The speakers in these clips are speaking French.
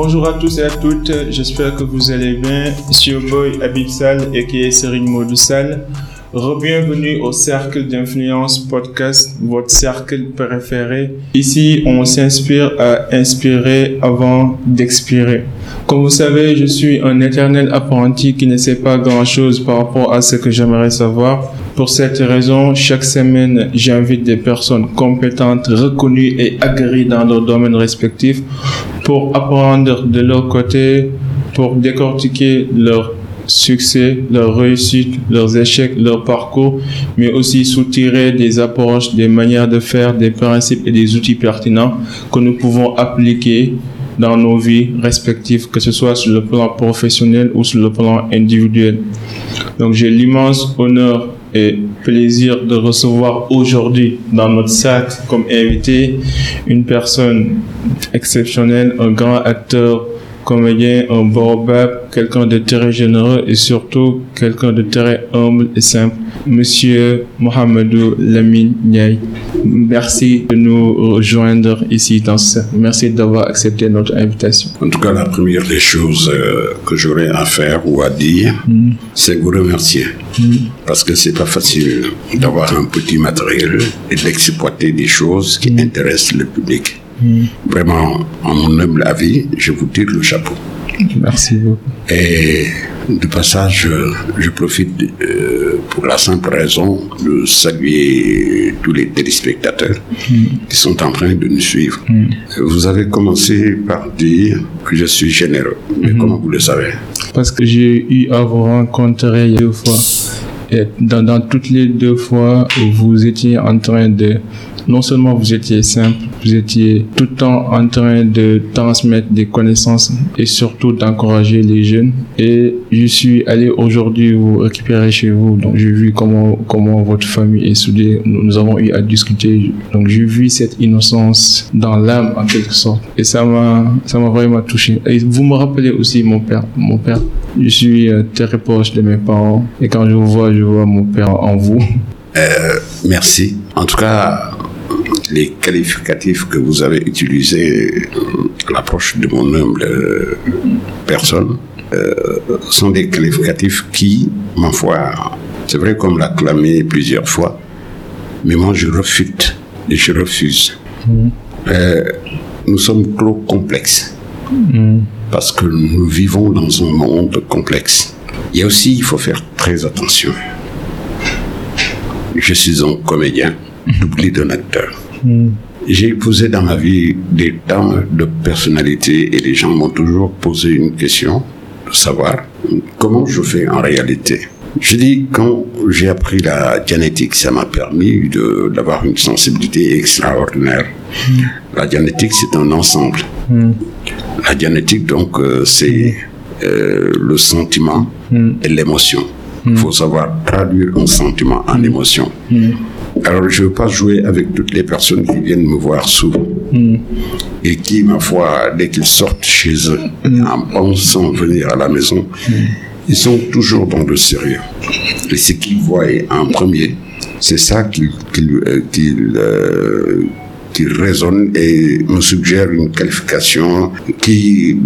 Bonjour à tous et à toutes, j'espère que vous allez bien. Au boy Abib Sal et qui est Serine Modou Sal. Bienvenue au Cercle d'Influence Podcast, votre cercle préféré. Ici, on s'inspire à inspirer avant d'expirer. Comme vous savez, je suis un éternel apprenti qui ne sait pas grand-chose par rapport à ce que j'aimerais savoir. Pour cette raison, chaque semaine, j'invite des personnes compétentes, reconnues et aguerries dans leurs domaines respectifs pour apprendre de leur côté, pour décortiquer leur succès, leurs réussites, leurs échecs, leur parcours, mais aussi soutirer des approches, des manières de faire, des principes et des outils pertinents que nous pouvons appliquer dans nos vies respectives, que ce soit sur le plan professionnel ou sur le plan individuel. Donc j'ai l'immense honneur et plaisir de recevoir aujourd'hui dans notre sac comme invité une personne exceptionnelle, un grand acteur comédien, un baobab, quelqu'un de très généreux et surtout quelqu'un de très humble et simple. Monsieur Mohamedou Lamine Niaï, merci de nous rejoindre ici dans ce... Merci d'avoir accepté notre invitation. En tout cas, la première des choses euh, que j'aurais à faire ou à dire, mm. c'est vous remercier. Mm. Parce que c'est pas facile d'avoir un petit matériel et d'exploiter des choses qui mm. intéressent le public. Vraiment, en mon humble avis, je vous tire le chapeau. Merci beaucoup. Et de passage, je profite euh, pour la simple raison de saluer tous les téléspectateurs qui sont en train de nous suivre. Vous avez commencé par dire que je suis généreux. Mais comment vous le savez? Parce que j'ai eu à vous rencontrer deux fois. Et dans, dans toutes les deux fois, vous étiez en train de non seulement vous étiez simple, vous étiez tout le temps en train de transmettre des connaissances et surtout d'encourager les jeunes. Et je suis allé aujourd'hui vous récupérer chez vous. Donc j'ai vu comment comment votre famille est soudée. Nous, avons eu à discuter. Donc j'ai vu cette innocence dans l'âme en quelque sorte. Et ça m'a vraiment touché. Et vous me rappelez aussi mon père. Mon père. Je suis euh, très proche de mes parents. Et quand je vous vois, je vois mon père en vous. Euh, merci. En tout cas, les qualificatifs que vous avez utilisés à l'approche de mon humble euh, personne euh, sont des qualificatifs qui, ma foi, c'est vrai qu'on l'a clamé plusieurs fois, mais moi je refute et je refuse. Mm. Euh, nous sommes trop complexes mm. parce que nous vivons dans un monde complexe. Et aussi, il faut faire très attention. Je suis un comédien, doublé d'un acteur. J'ai épousé dans ma vie des dames de personnalité et les gens m'ont toujours posé une question de savoir comment je fais en réalité. Je dis, quand j'ai appris la génétique, ça m'a permis d'avoir une sensibilité extraordinaire. La génétique, c'est un ensemble. La génétique, donc, euh, c'est euh, le sentiment et l'émotion. Il faut savoir traduire un sentiment en émotion. Alors, je ne veux pas jouer avec toutes les personnes qui viennent me voir souvent hmm. et qui, ma foi, dès qu'ils sortent chez eux, hmm. en pensant venir à la maison, hmm. ils sont toujours dans le sérieux. Et ce qu'ils voient en premier, c'est ça qu'ils euh, euh, qui résonne et me suggère une qualification qui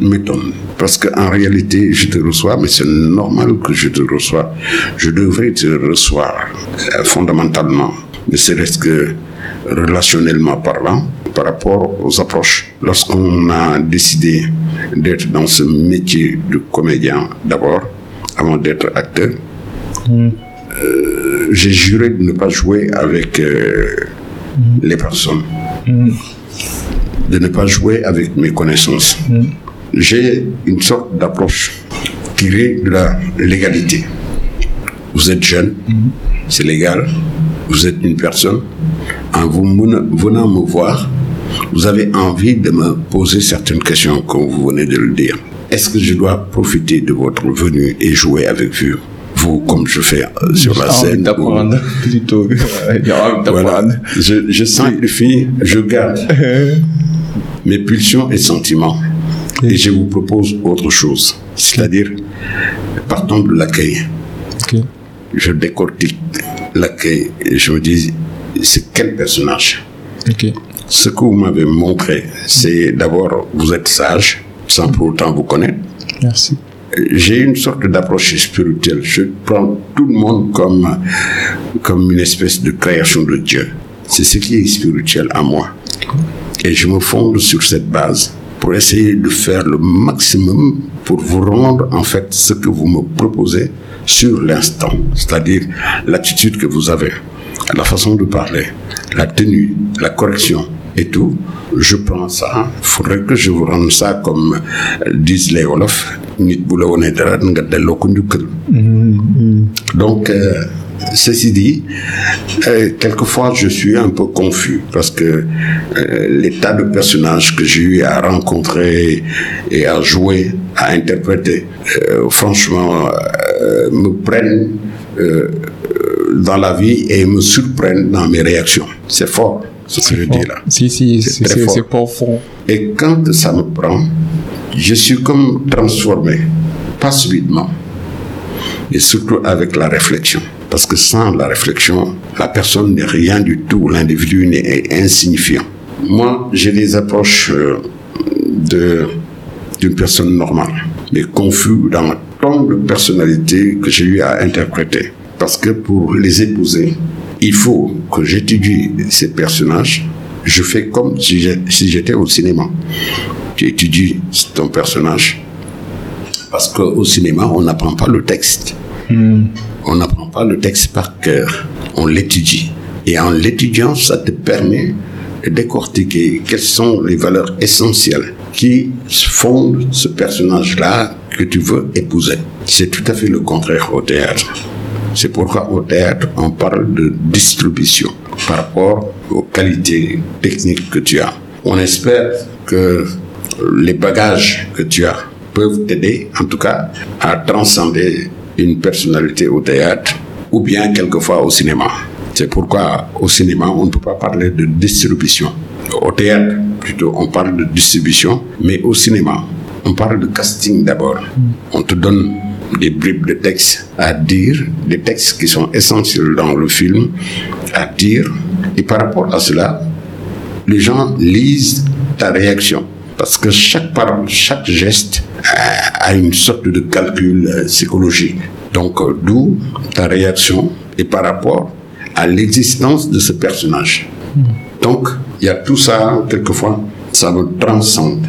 m'étonne. Parce qu'en réalité, je te reçois, mais c'est normal que je te reçois. Je devrais te recevoir euh, fondamentalement, ne serait-ce que relationnellement parlant, par rapport aux approches. Lorsqu'on a décidé d'être dans ce métier de comédien d'abord, avant d'être acteur, mm. euh, j'ai juré de ne pas jouer avec euh. Les personnes, mm. de ne pas jouer avec mes connaissances. Mm. J'ai une sorte d'approche tirée de la légalité. Vous êtes jeune, c'est légal, vous êtes une personne, en vous venant me voir, vous avez envie de me poser certaines questions, comme vous venez de le dire. Est-ce que je dois profiter de votre venue et jouer avec vous? Vous, comme je fais euh, sur la scène. d'apprendre, plutôt. Je, je simplifie, je garde mes pulsions et sentiments. Et je vous propose autre chose. C'est-à-dire, partons de l'accueil. Je décortique l'accueil et je me dis, c'est quel personnage? Ce que vous m'avez montré, c'est d'abord, vous êtes sage, sans pour autant vous connaître. Merci. J'ai une sorte d'approche spirituelle. Je prends tout le monde comme, comme une espèce de création de Dieu. C'est ce qui est spirituel à moi. Et je me fonde sur cette base pour essayer de faire le maximum pour vous rendre en fait ce que vous me proposez sur l'instant, c'est-à-dire l'attitude que vous avez, la façon de parler, la tenue, la correction et tout. Je prends ça. Il faudrait que je vous rende ça comme disent les Wolof. Nit bu la wonee dara nga delloo ko njukkal. Donc, euh, ceci dit, euh, quelquefois je suis un peu confus parce que euh, les tas de personnages que j'ai eu à rencontrer et à jouer, à interpréter, euh, franchement, me prennent dans la vie et me surprennent dans mes réactions. C'est fort ce que je dis là. Si, si, c'est profond. Et quand ça me prend, je suis comme transformé, pas subitement, et surtout avec la réflexion. Parce que sans la réflexion, la personne n'est rien du tout, l'individu n'est insignifiant. Moi, j'ai des approches euh, de d'une personne normale, mais confus dans tant de personnalités que j'ai eu à interpréter. Parce que pour les épouser, il faut que j'étudie ces personnages. Je fais comme si j'étais au cinéma. Tu étudies ton personnage. Parce qu'au cinéma, on n'apprend pas le texte. On n'apprend pas le texte par cœur. On l'étudie. Et en l'étudiant, ça te permet de décortiquer quelles sont les valeurs essentielles qui fondent ce personnage-là que tu veux épouser. C'est tout à fait le contraire au théâtre. C'est pourquoi au théâtre, on parle de distribution par rapport aux qualités techniques que tu as. On espère que les bagages que tu as peuvent t'aider, en tout cas, à transcender une personnalité au théâtre ou bien quelquefois au cinéma. C'est pourquoi au cinéma, on ne peut pas parler de distribution. Au théâtre, plutôt, on parle de distribution, mais au cinéma, on parle de casting d'abord. On te donne des bribes de textes à dire, des textes qui sont essentiels dans le film à dire, et par rapport à cela, les gens lisent ta réaction. Parce que chaque parole, chaque geste a, a une sorte de calcul euh, psychologique. Donc, euh, d'où ta réaction et par rapport à l'existence de ce personnage. Donc, il y a tout ça, quelquefois, ça me transcende.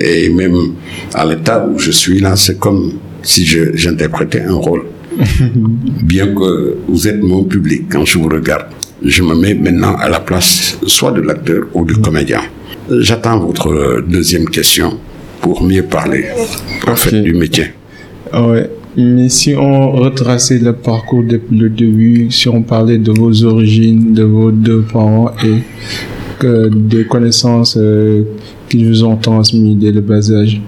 Et même à l'état où je suis là, c'est comme si j'interprétais un rôle. Bien que vous êtes mon public quand je vous regarde, je me mets maintenant à la place soit de l'acteur ou du comédien. J'attends votre deuxième question pour mieux parler en fait du métier. Ouais. Mais si on retraçait le parcours depuis le début, si on parlait de vos origines, de vos deux parents et que des connaissances euh, qu'ils vous ont transmises dès le bas âge?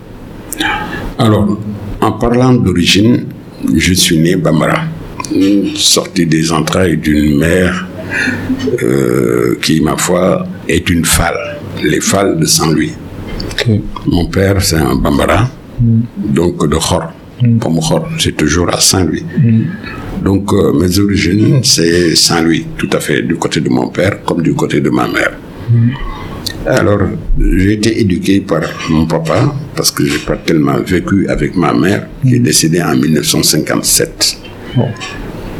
Alors, en parlant d'origine, je suis né Bambara, sorti des entrailles d'une mère euh, qui, ma foi, est une fale, les fales de Saint-Louis. Mon père, c'est un Bambara, donc de Khor. Comme Khor, c'est toujours à Saint-Louis. Donc, euh, mes origines, c'est Saint-Louis, tout à fait, du côté de mon père comme du côté de ma mère. Alors, j'ai été éduqué par mon papa parce que j'ai pas tellement vécu avec ma mère qui est décédée en 1957. Bon.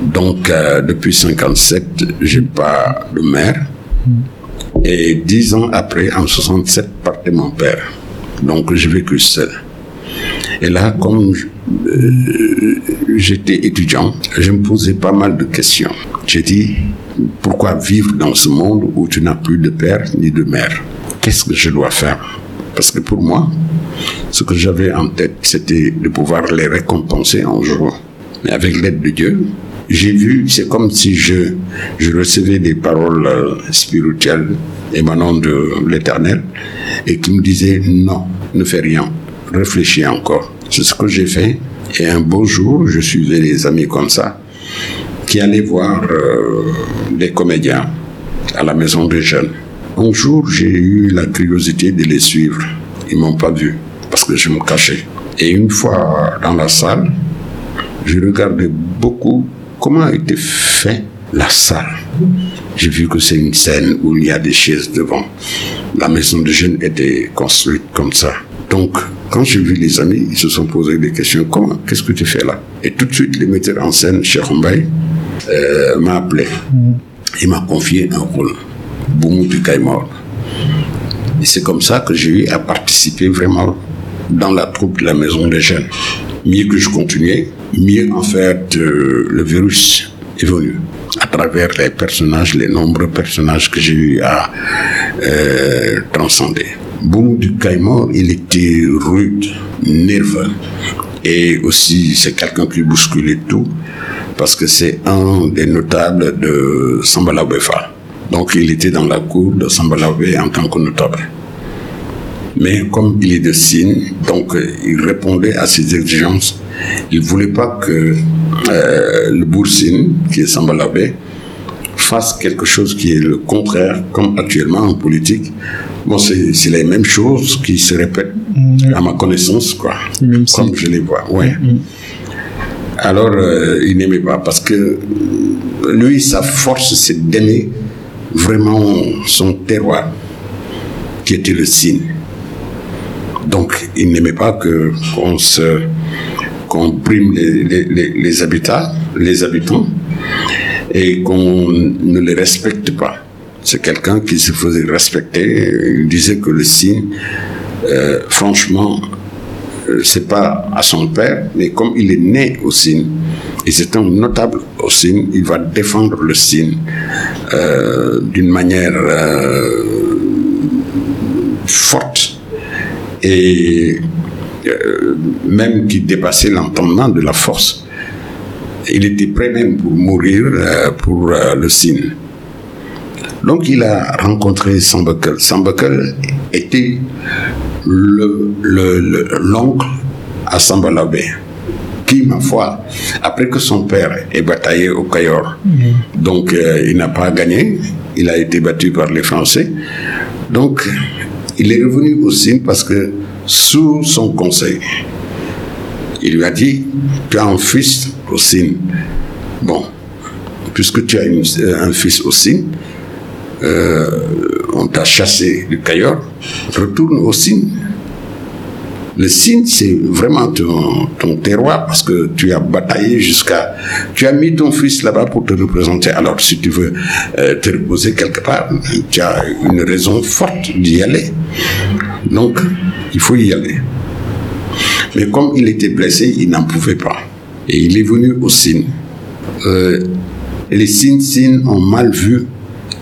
Donc, euh, depuis 57, j'ai pas de mère. Et dix ans après, en 67, partait mon père. Donc, j'ai vécu seul. Et là, comme euh, j'étais étudiant, je me posais pas mal de questions. J'ai dit, pourquoi vivre dans ce monde où tu n'as plus de père ni de mère? Qu'est-ce que je dois faire? Parce que pour moi, ce que j'avais en tête, c'était de pouvoir les récompenser un jour. Mais avec l'aide de Dieu, j'ai vu, c'est comme si je, je recevais des paroles euh, spirituelles émanant de l'éternel et qui me disaient non, ne fais rien, réfléchis encore. C'est ce que j'ai fait. Et un beau jour, je suivais des amis comme ça qui allaient voir euh, des comédiens à la maison des jeunes. Un jour, j'ai eu la curiosité de les suivre. Ils m'ont pas vu parce que je me cachais. Et une fois dans la salle, je regardais beaucoup comment était fait la salle? J'ai vu que c'est une scène où il y a des chaises devant. La maison de jeunes était construite comme ça. Donc, Quand j'ai vu les amis, ils se sont posés des questions. Comment? Qu'est-ce que tu fais là? Et tout de suite, le metteur en scène, Cheikh euh, m'a appelé. Il m'a confié un rôle. Boumou du Kaimor. Et c'est comme ça que j'ai eu à participer vraiment dans la troupe de la Maison des Jeunes. Mieux que je continuais, mieux en fait euh, le virus venu à travers les personnages, les nombreux personnages que j'ai eu à euh, transcender. Boum du Caïmor, il était rude, nerveux. Et aussi, c'est quelqu'un qui bousculait tout, parce que c'est un des notables de Sambalabefa. Donc, il était dans la cour de Sambalabé en tant que notable. Mais comme il est de signe, donc il répondait à ses exigences. Il ne voulait pas que euh, le Boursine, qui est Sambalabé, fasse quelque chose qui est le contraire, comme actuellement en politique. Bon, c'est les mêmes choses qui se répètent mm. à ma connaissance, quoi. comme je les vois, ouais. Mm. Alors, euh, il n'aimait pas parce que lui, sa force, c'est d'aimer vraiment son terroir, qui était le signe. Donc, il n'aimait pas qu'on se qu'on prime les, les, habitants et qu'on ne les respecte pas. C'est quelqu'un qui se faisait respecter. Il disait que le signe, euh, franchement, euh, c'est pas à son père, mais comme il est né au signe, et c'est un notable au signe, il va défendre le signe euh, d'une manière forte et euh, même qui dépassait l'entendement de la force. Il était prêt même pour mourir euh, pour euh, le signe. Donc il a rencontré Sambakel. Sambakel était l'oncle le, l'oncle à Sambalabé, qui, ma foi, après que son père ait bataillé au Cayor, mm. donc il n'a pas gagné, il a été battu par les Français. Donc il est revenu au signe parce que sous son conseil. Il lui a dit, tu as un fils au signe. Bon, puisque tu as euh, un fils au signe, euh, on t'a chassé du Cayor, retourne au signe. Le signe, c'est vraiment ton, terroir parce que tu as bataillé jusqu'à... Tu as mis ton fils là-bas pour te représenter. Alors, si tu veux euh, te reposer quelque part, tu as une raison forte d'y aller. Donc, il faut y aller. Mais comme il était blessé, il n'en pouvait pas. Et il est venu au signe. Euh, les signes ont mal vu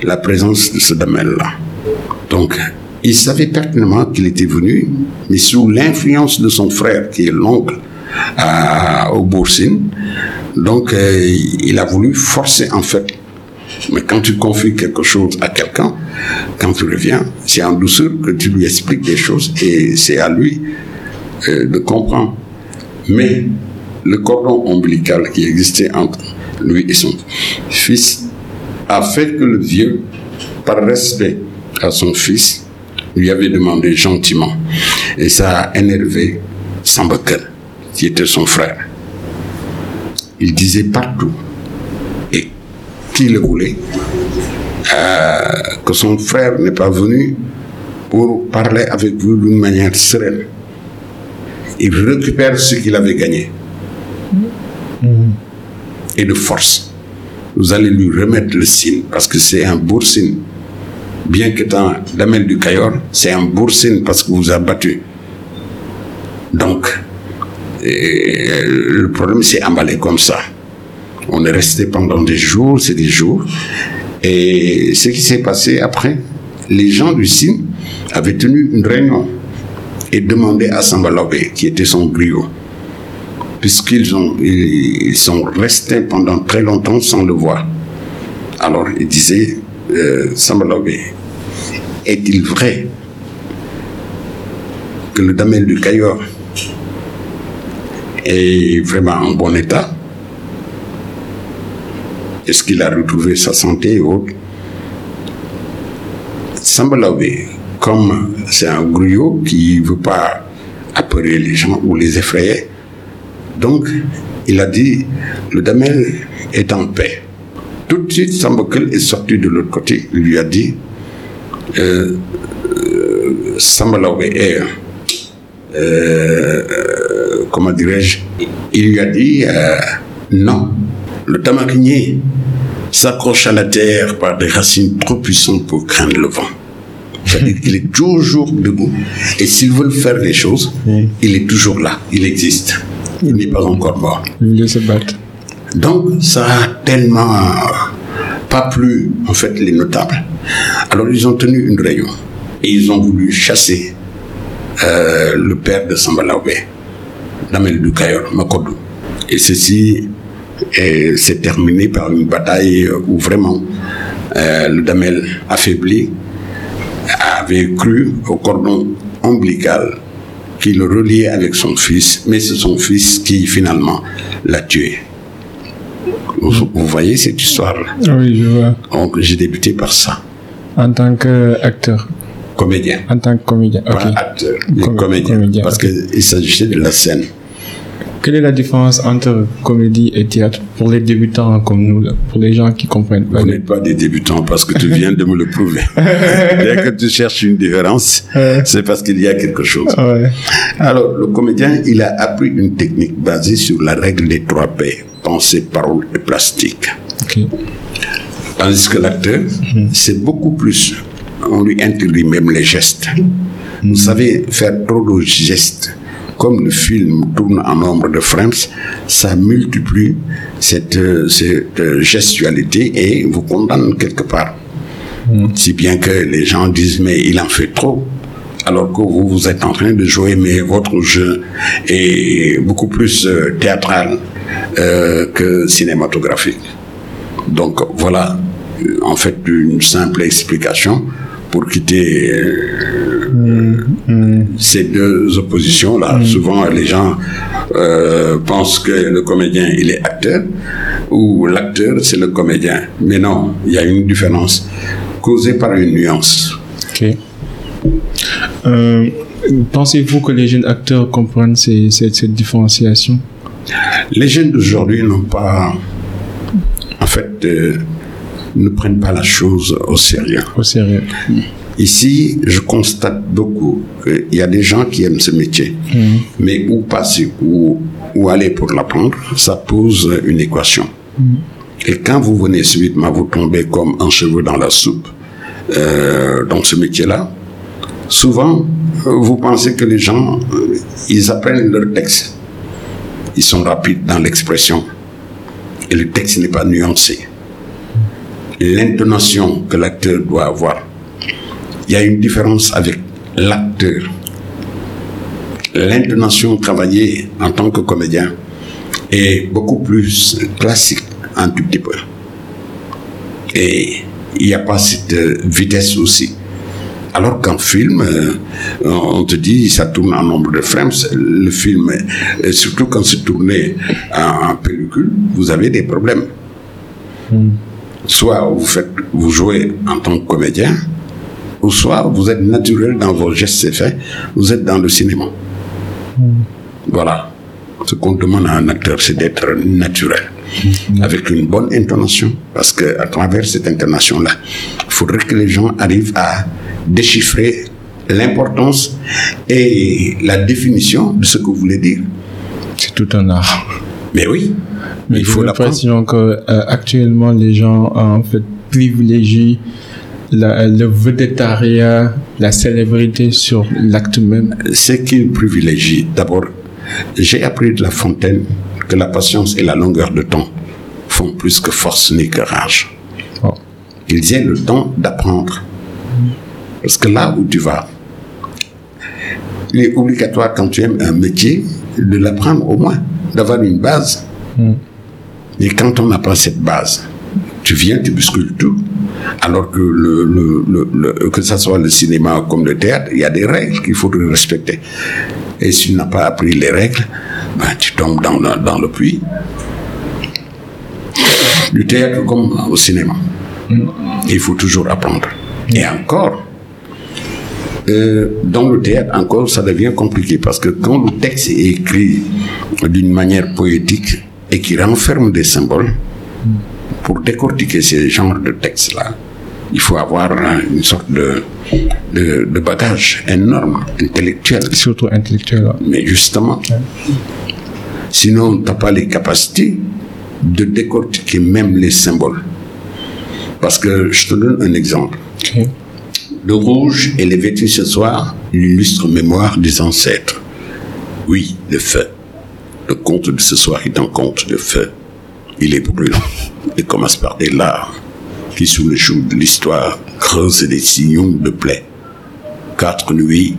la présence de ce damel-là. Donc, il savait pertinemment qu'il était venu, mais sous l'influence de son frère, qui est l'oncle au Boursine. Donc, euh, il a voulu forcer, en fait. Mais quand tu confies quelque chose à quelqu'un, quand tu reviens, c'est en douceur que tu lui expliques des choses et c'est à lui euh, de comprendre. Mais le cordon ombilical qui existait entre lui et son fils a fait que le vieux, par respect à son fils, lui avait demandé gentiment. Et ça a énervé Sambakel, qui était son frère. Il disait partout, et qui le voulait, euh, que son frère n'est pas venu pour parler avec vous d'une manière sereine. Il récupère ce qu'il avait gagné. Et de force. Vous allez lui remettre le signe, parce que c'est un beau signe. Bien qu'étant Damel du Cayor, c'est un beau signe parce que vous a battu. Donc, le problème s'est emballé comme ça. On est resté pendant des jours, c'est des jours. Et ce qui s'est passé après, les gens du signe avaient tenu une réunion et demandé à Sambalobé, qui était son griot, puisqu'ils ils sont restés pendant très longtemps sans le voir. Alors il disait, euh, est-il vrai que le damel du Cayor est vraiment en bon état? Est-ce qu'il a retrouvé sa santé et autres? Comme c'est un griot qui ne veut pas appeler les gens ou les effrayer, donc il a dit le damel est en paix. Tout de suite, Sambakel est sorti de l'autre côté. Il lui a dit euh, euh euh, comment dirais-je, il lui a dit euh, non, le tamarinier s'accroche à la terre par des racines trop puissantes pour craindre le vent. C'est-à-dire qu'il est toujours pas encore mort. Il se battre. Donc, ça a tellement pas plu, en fait, les notables. Alors, ils ont tenu une réunion et ils ont voulu chasser euh, le père de Sambalaoube, Damel Dukayor, Makodou. Et ceci s'est terminé par une bataille où vraiment euh, le Damel affaibli avait cru au cordon ombilical qui le reliait avec son fils, mais c'est son fils qui finalement l'a tué. Vous, voyez cette histoire-là Oui, je vois. Donc j'ai débuté par ça. En tant qu'acteur Comédien. En tant que comédien, ok. Pas acteur, mais Com- comédien. comédien, parce ok. qu'il s'agissait de la scène. Quelle est la différence entre comédie et théâtre pour les débutants comme nous, pour les gens qui comprennent pas Vous n'êtes pas des débutants parce que tu viens de me le prouver. Dès que tu cherches une différence, c'est parce qu'il y a quelque chose. Ouais. Alors, le comédien, il a appris une technique basée sur la règle des trois P, pensée, parole et plastique. Ok. Tandis que l'acteur, c'est beaucoup plus. On lui interdit même les gestes. Vous savez, faire trop de gestes, comme le film tourne en nombre de frames, ça multiplie cette, euh, cette euh, gestualité et vous condamne quelque part. Si bien que les gens disent, mais il en fait trop. Alors que vous, vous êtes en train de jouer, mais votre jeu est beaucoup plus euh, théâtral euh, que cinématographique. Donc voilà, en fait, une simple explication pour quitter euh, ces deux oppositions-là. Souvent, les gens euh, pensent que le comédien, il est acteur, ou l'acteur, c'est le comédien. Mais non, il y a une différence causée par une nuance. Ok. Euh, Pensez-vous que les jeunes acteurs comprennent ces- cette, cette différenciation? Les jeunes d'aujourd'hui n'ont pas, en fait, ne prennent pas la chose au sérieux. au sérieux Ici, je constate beaucoup qu'il y a des gens qui aiment ce métier, mais où passer, où, où aller pour l'apprendre, ça pose une équation. Et quand vous venez subitement, vous tombez comme un cheveu dans la soupe euh, dans ce métier-là, souvent, euh, vous pensez que les gens, euh, ils apprennent leur texte. Ils sont rapides dans l'expression. Et le texte n'est pas nuancé. L'intonation que l'acteur doit avoir. Il y a une différence avec l'acteur. L'intonation travaillée en tant que comédien est beaucoup plus classique, un tout petit peu. Et il n'y a pas cette vitesse aussi. Alors qu'en film, euh, on te dit ça tourne en nombre de frames. Le film, euh, surtout quand c'est tourné en, pellicule, vous avez des problèmes. Soit vous, faites, vous jouez en tant que comédien, ou soit vous êtes naturel dans vos gestes et faits, vous êtes dans le cinéma. Voilà. Ce qu'on demande à un acteur, c'est d'être naturel, avec une bonne intonation, parce que à travers cette intonation-là, il faudrait que les gens arrivent à déchiffrer l'importance et la définition de ce que vous voulez dire. C'est tout un art. Mais oui, Mais il faut l'impression que euh, actuellement les gens euh, en fait privilégient la- le vedettariat, la célébrité sur l'acte même. Ce qu'ils privilégient, d'abord, j'ai appris de La Fontaine que la patience et la longueur de temps font plus que force ni que rage. Oh. Ils aient le temps d'apprendre. Parce que là où tu vas, il est obligatoire quand tu aimes un métier de l'apprendre au moins, d'avoir une base. Et quand on pas cette base, tu viens, tu bouscules tout. Alors que, le, le, le- le- que ce soit le cinéma comme le théâtre, il y a des règles qu'il faut respecter. Et si tu n'as pas appris les règles, ben, tu tombes dans, le- dans le puits. Du théâtre comme au cinéma. Il faut toujours apprendre. Et encore, euh, dans le théâtre, encore, ça devient compliqué parce que quand le texte est écrit d'une manière poétique et qui renferme des symboles, pour décortiquer ces genres de textes-là, Il faut avoir une sorte de, de, de bagage énorme, intellectuel. Surtout intellectuel. Mais justement, sinon, tu n'as pas les capacités de décortiquer même les symboles. Parce que je te donne un exemple. Le rouge et les vêtus ce soir, une illustre mémoire des ancêtres. Oui, le feu. Le conte de ce soir est un conte de feu. Il est brûlant et commence par des larmes qui, sous le joug de l'histoire, creusent des sillons de plaies. Quatre nuits,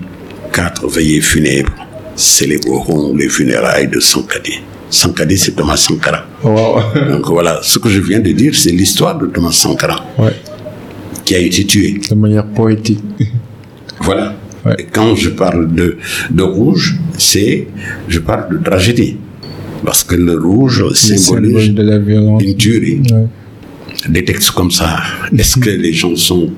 quatre veillées funèbres célébreront les funérailles de Sankadi. Sankadi, c'est Thomas Sankara. Wow. Donc voilà, ce que je viens de dire, c'est l'histoire de Thomas Sankara ouais. Qui a été tué. De manière poétique. Voilà. Ouais. Et quand je parle de, de rouge, c'est, je parle de tragédie. Parce que le rouge symbolise symbole de la violence. une tuerie. Ouais. Des textes comme ça, est-ce que les gens sont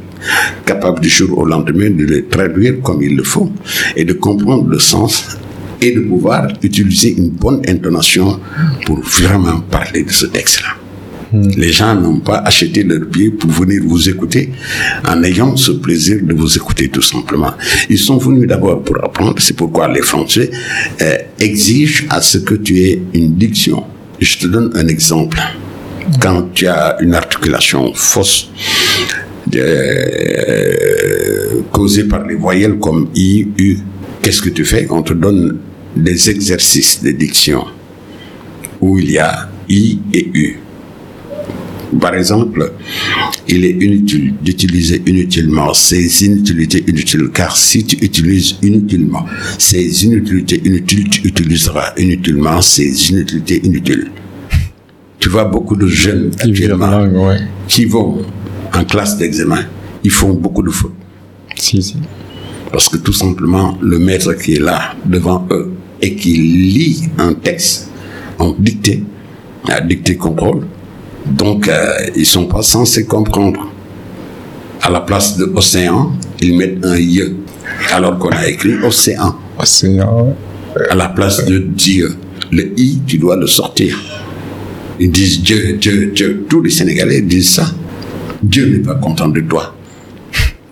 capables du jour au lendemain de les traduire comme il le faut et de comprendre le sens et de pouvoir utiliser une bonne intonation pour vraiment parler de ce texte-là? Les gens n'ont pas acheté leur billet pour venir vous écouter en ayant ce plaisir de vous écouter tout simplement. Ils sont venus d'abord pour apprendre. C'est pourquoi les Français euh, exigent à ce que tu aies une diction. Je te donne un exemple. Quand tu as une articulation fausse, euh, causée par les voyelles comme I, U, qu'est-ce que tu fais? On te donne des exercices de diction où il y a I et U. Par exemple, il est inutile d'utiliser inutilement ces inutilités inutiles, car si tu utilises inutilement ces inutilités inutiles, tu utiliseras inutilement ces inutilités inutiles. Tu vois beaucoup de jeunes Qui actuellement ouais. qui vont en classe d'examen, ils font beaucoup de fautes. Si, si. Parce que tout simplement, le maître qui est là devant eux et qui lit un texte en dictée, à dictée contrôle, donc euh, ils sont pas censés comprendre. À la place de océan, ils mettent un I, alors qu'on a écrit océan. Océan. À la place de Dieu, le I, tu dois le sortir. Ils disent Dieu, Dieu, Dieu. Tous les Sénégalais disent ça. Dieu n'est pas content de toi.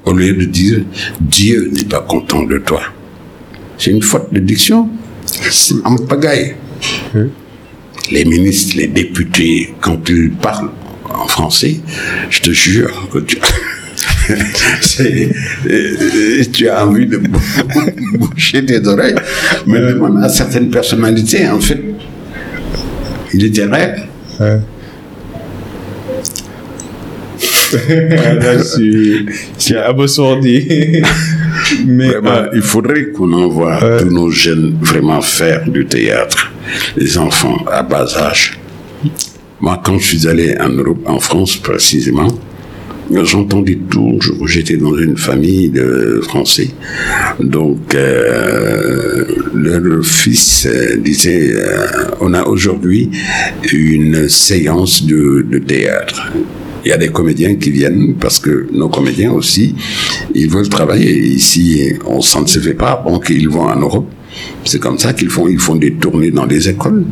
Au lieu de dire Dieu n'est pas content de toi. C'est une faute de diction. C'est en pagaille. Les ministres, les députés, quand ils parlent en français, je te jure que tu, as envie de bou- boucher tes oreilles. Mais demande à certaines personnalités, en fait, il était rêve. Ouais. Là, c'est c'est abasourdi. Mais Vraiment, euh, il faudrait qu'on envoie tous nos jeunes vraiment faire du théâtre. Les enfants à bas âge. Moi, quand je suis allé en Europe, en France précisément, j'entendais toujours, j'étais dans une famille de Français. Donc, euh, leur fils euh, disait, euh, on a aujourd'hui une séance de théâtre. Il y a des comédiens qui viennent parce que nos comédiens aussi, ils veulent travailler. Ici, on s'en se fait pas, donc ils vont en Europe. C'est comme ça qu'ils font. Ils font des tournées dans les écoles.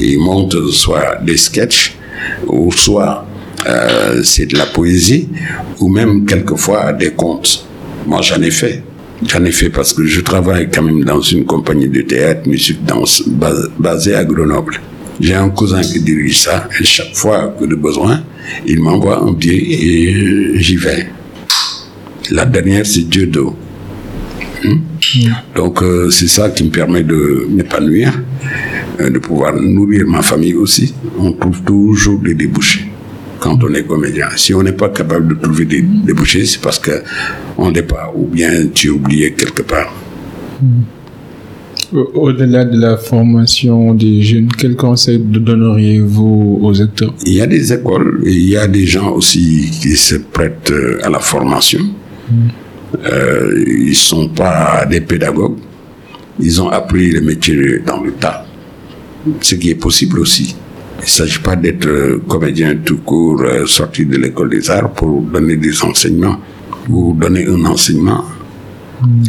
Ils montent soit des sketchs, ou soit euh, c'est de la poésie, ou même quelquefois des contes. Moi, j'en ai fait. J'en ai fait parce que je travaille quand même dans une compagnie de théâtre, musique, danse, bas- basée à Grenoble. J'ai un cousin qui dirige ça, et chaque fois que de besoin, il m'envoie un billet et j'y vais. La dernière, c'est Dieu d'eau. Hmm? Donc, euh, c'est ça qui me permet de m'épanouir, euh, de pouvoir nourrir ma famille aussi. On trouve toujours des débouchés quand on est comédien. Si on n'est pas capable de trouver des débouchés, c'est parce que on n'est pas, ou bien tu es oublié quelque part. au- au-delà de la formation des jeunes, quel conseil donneriez-vous aux acteurs? Il y a des écoles, et il y a des gens aussi qui se prêtent euh, à la formation. Euh, ils sont pas des pédagogues. Ils ont appris le métier dans le tas. Ce qui est possible aussi. Il ne s'agit pas d'être euh, comédien tout court sorti de l'école des arts pour donner des enseignements ou donner un enseignement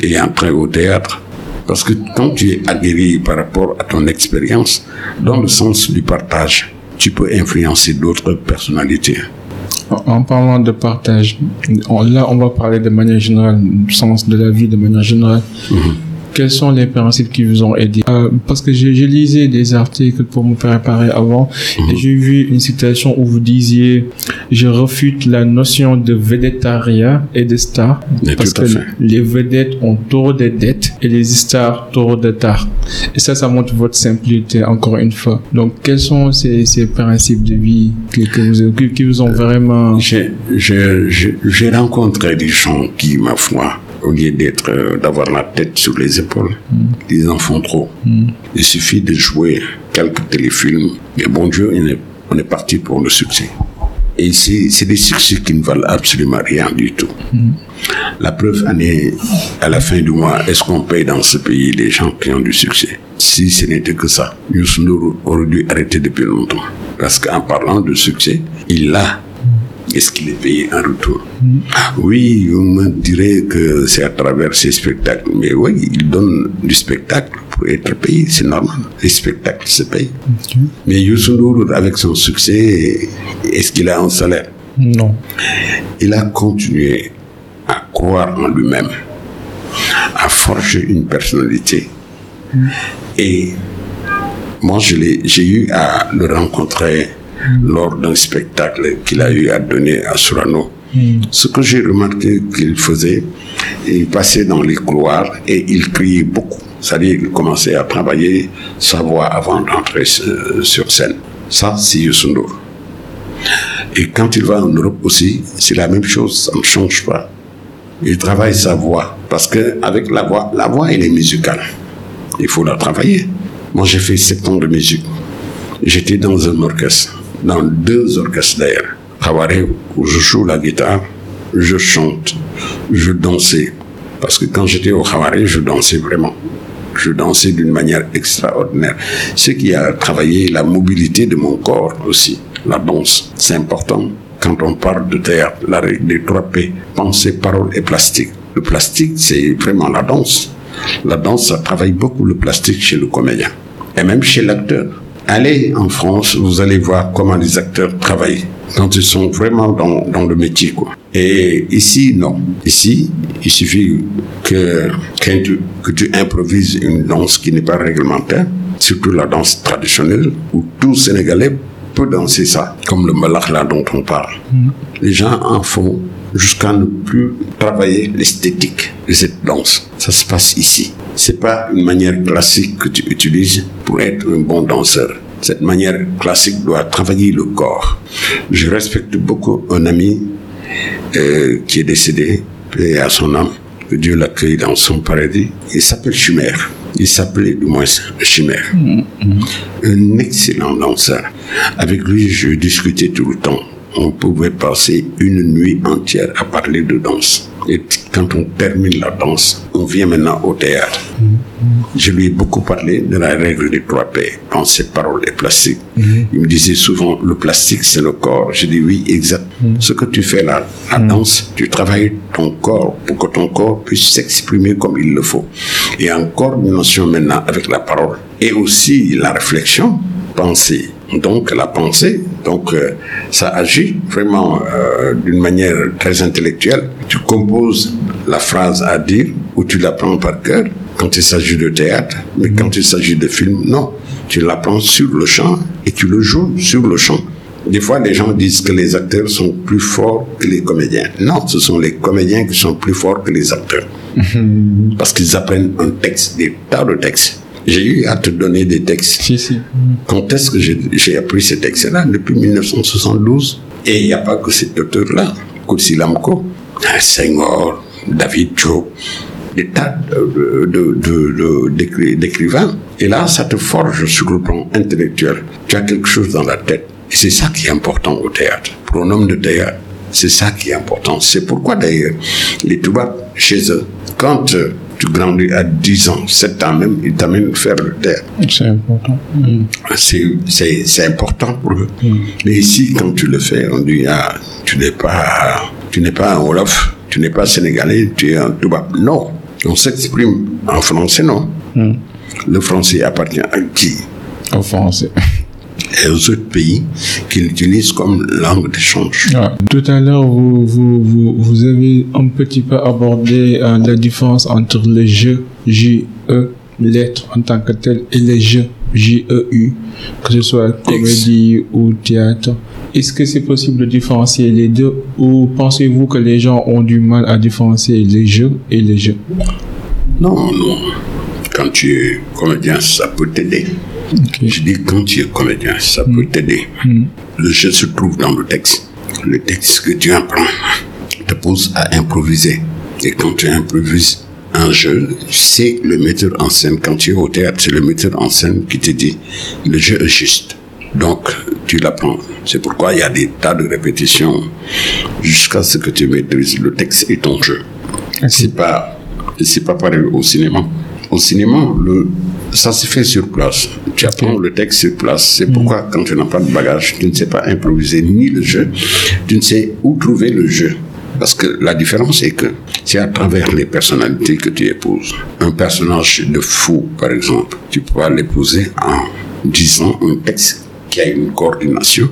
et entrer au théâtre. Parce que quand tu es aguerri par rapport à ton expérience, dans le sens du partage, tu peux influencer d'autres personnalités. En, parlant de partage, on- là, on va parler de manière générale, du sens de la vie de manière générale. Quels sont les principes qui vous ont aidé? Euh, Parce que j'ai j'ai lisé des articles pour me préparer avant et j'ai vu une citation où vous disiez je refute la notion de vedettariat et de star Mais parce que les vedettes ont trop de dettes et les stars trop de tard. Et ça, ça montre votre simplicité encore une fois. Donc, quels sont ces, ces principes de vie que, que vous, qui, qui vous ont vraiment... J'ai rencontré des gens qui, ma foi, au lieu d'être, euh, d'avoir la tête sur les épaules, ils en font trop. Il suffit de jouer quelques téléfilms et bon Dieu, on est, on est parti pour le succès. Et c'est c'est des succès qui ne valent absolument rien du tout. La preuve en est, à la fin du mois, est-ce qu'on paye dans ce pays les gens qui ont du succès? Si ce n'était que ça, Youssou aurait dû arrêter depuis longtemps. Parce qu'en parlant de succès, il l'a. Est-ce qu'il est payé en retour? Oui, on me dirait que c'est à travers ses spectacles. Mais oui, il donne du spectacle pour être payé, c'est normal. Les spectacles se payent. Mais Youssou avec son succès, est-ce qu'il a un salaire? Non. il a continué à croire en lui-même, à forger une personnalité. Et moi, j'ai eu à le rencontrer lors d'un spectacle qu'il a eu à donner à Surano. Ce que j'ai remarqué qu'il faisait, il passait dans les couloirs et il criait beaucoup. C'est-à-dire qu'il commençait à travailler sa voix avant d'entrer sur- sur scène. Ça, c'est Youssou N'Dour. Et quand il va en Europe aussi, c'est la même chose, ça ne change pas. Il travaille sa voix, parce que avec la voix, la voix, elle est musicale. Il faut la travailler. Moi, j'ai fait sept ans de musique. J'étais dans un orchestre, dans deux orchestres d'ailleurs. Khawaré, où je joue la guitare, je chante, je dansais. Parce que quand j'étais au Khawaré, je dansais vraiment. Je dansais d'une manière extraordinaire. Ce qui a travaillé la mobilité de mon corps aussi, la danse. C'est important. Quand on parle de théâtre, la règle des trois P, pensée, parole et plastique. Le plastique, c'est vraiment la danse. La danse, ça travaille beaucoup le plastique chez le comédien. Et même chez l'acteur. Allez en France, vous allez voir comment les acteurs travaillent quand ils sont vraiment dans, dans le métier. Quoi. Et ici, non. Ici, il suffit que, que, tu, que tu improvises une danse qui n'est pas réglementaire, surtout la danse traditionnelle, où tout Sénégalais peut danser ça, comme le malakh dont on parle. Les gens en font jusqu'à ne plus travailler l'esthétique de cette danse. Ça se passe ici. C'est pas une manière classique que tu utilises pour être un bon danseur. Cette manière classique doit travailler le corps. Je respecte beaucoup un ami euh, qui est décédé, et à son âme, que Dieu l'accueille dans son paradis. Il s'appelle Chimère. Il s'appelait du moins Chimère. Un excellent danseur. Avec lui, je discutais tout le temps. On pouvait passer une nuit entière à parler de danse. Et quand on termine la danse, on vient maintenant au théâtre. Je lui ai beaucoup parlé de la règle des trois P, pensée, parole et plastique. Il me disait souvent, le plastique, c'est le corps. Je dis oui, exact. Ce que tu fais là, la danse, tu travailles ton corps pour que ton corps puisse s'exprimer comme il le faut. Et en coordination maintenant avec la parole. Et aussi la réflexion, penser. Donc la pensée, donc euh, ça agit vraiment euh, d'une manière très intellectuelle. Tu composes la phrase à dire ou tu l'apprends par cœur quand il s'agit de théâtre, mais quand il s'agit de film, non. Tu l'apprends sur le champ et tu le joues sur le champ. Des fois, les gens disent que les acteurs sont plus forts que les comédiens. Non, ce sont les comédiens qui sont plus forts que les acteurs. Parce qu'ils apprennent un texte, des tas de textes. J'ai eu à te donner des textes. Si, si. Quand est-ce que j'ai appris ces textes-là? Depuis 1972. Et il n'y a pas que cet auteur-là, Koutsi Lamko, Senghor, David Joe, des tas de- de- de- d'écrivains. Et là, ça te forge sur le plan intellectuel. Tu as quelque chose dans la tête. Et c'est ça qui est important au théâtre. Pour un homme de théâtre, c'est ça qui est important. C'est pourquoi d'ailleurs, les Toubabs, chez eux, quand euh, tu grandis à 10 ans, 7 ans même, ils t'amènent faire le théâtre. C'est important. Mm. C'est, c'est, c'est important pour eux. Mais ici, quand tu le fais, on dit, ah, tu n'es pas, tu n'es pas un Wolof, tu n'es pas sénégalais, tu es un Toubab. Non. On s'exprime en français, non. Le français appartient à qui? Au français. et aux autres pays qui l'utilisent comme langue d'échange. Ah, tout à l'heure, vous, vous, vous, vous, avez un petit peu abordé euh, la différence entre les jeux J-E, lettres en tant que tel, et les jeux J-E-U, que ce soit comédie ou théâtre. Est-ce que c'est possible de différencier les deux ou pensez-vous que les gens ont du mal à différencier les jeux et les jeux? Non, non. Quand tu es comédien, ça peut t'aider. Je dis quand tu es comédien, ça peut t'aider. Hmm. Le jeu se trouve dans le texte. Le texte que tu apprends te pousse à improviser. Et quand tu improvises un jeu, c'est le metteur en scène. Quand tu es au théâtre, c'est le metteur en scène qui te dit le jeu est juste. Donc, tu l'apprends. C'est pourquoi il y a des tas de répétitions jusqu'à ce que tu maîtrises le texte et ton jeu. C'est pas, c'est pas pareil au cinéma. Au cinéma, le, ça se fait sur place. Tu apprends le texte sur place. C'est pourquoi, quand tu n'as pas de bagage, tu ne sais pas improviser ni le jeu, tu ne sais où trouver le jeu. Parce que la différence est que c'est à travers les personnalités que tu épouses. Un personnage de fou, par exemple, tu peux l'épouser en disant un texte qui a une coordination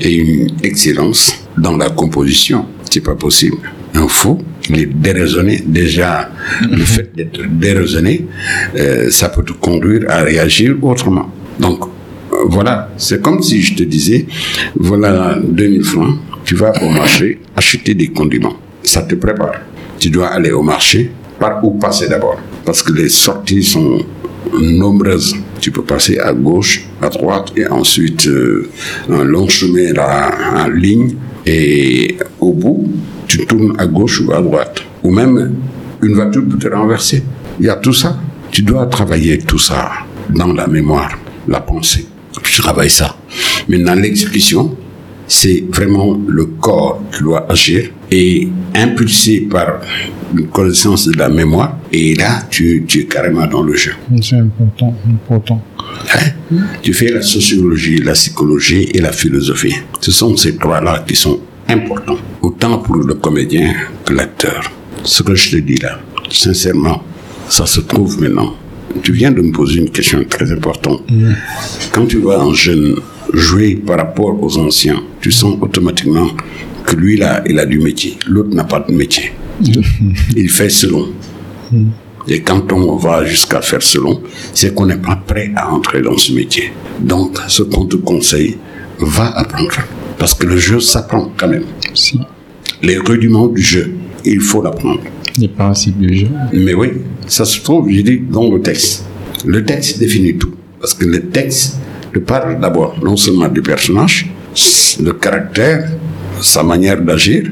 et une excellence dans la composition. C'est pas possible. Un fou, il est déraisonné. Déjà, le fait d'être déraisonné, euh, ça peut te conduire à réagir autrement. Donc, euh, voilà, c'est comme si je te disais, voilà 2000 francs, tu vas au marché acheter des condiments. Ça te prépare. Tu dois aller au marché, par où passer d'abord? Parce que les sorties sont nombreuses. Tu peux passer à gauche, à droite, et ensuite euh, un long chemin là, en ligne. Et au bout, tu tournes à gauche ou à droite. Ou même, une voiture peut te renverser. Il y a tout ça. Tu dois travailler tout ça dans la mémoire, la pensée. Tu travailles ça. Maintenant, l'exécution, c'est vraiment le corps qui doit agir et impulsé par une connaissance de la mémoire. Et là, tu, tu es carrément dans le jeu. C'est important, important. Hein? Tu fais la sociologie, la psychologie et la philosophie. Ce sont ces trois-là qui sont importants, autant pour le comédien que l'acteur. Ce que je te dis là, sincèrement, ça se trouve maintenant. Tu viens de me poser une question très importante. Mm. Quand tu vois un jeune jouer par rapport aux anciens, tu sens automatiquement que lui là, il a du métier. L'autre n'a pas de métier. il fait selon. Et quand on va jusqu'à faire selon, c'est qu'on n'est pas prêt à entrer dans ce métier. Donc, ce qu'on te conseille, va apprendre. Parce que le jeu s'apprend quand même. Si. Les rudiments du jeu, il faut l'apprendre. Les principes du jeu. Mais oui, ça se trouve, je dis, dans le texte. Le texte définit tout. Parce que le texte te parle d'abord non seulement du personnage, le caractère, sa manière d'agir.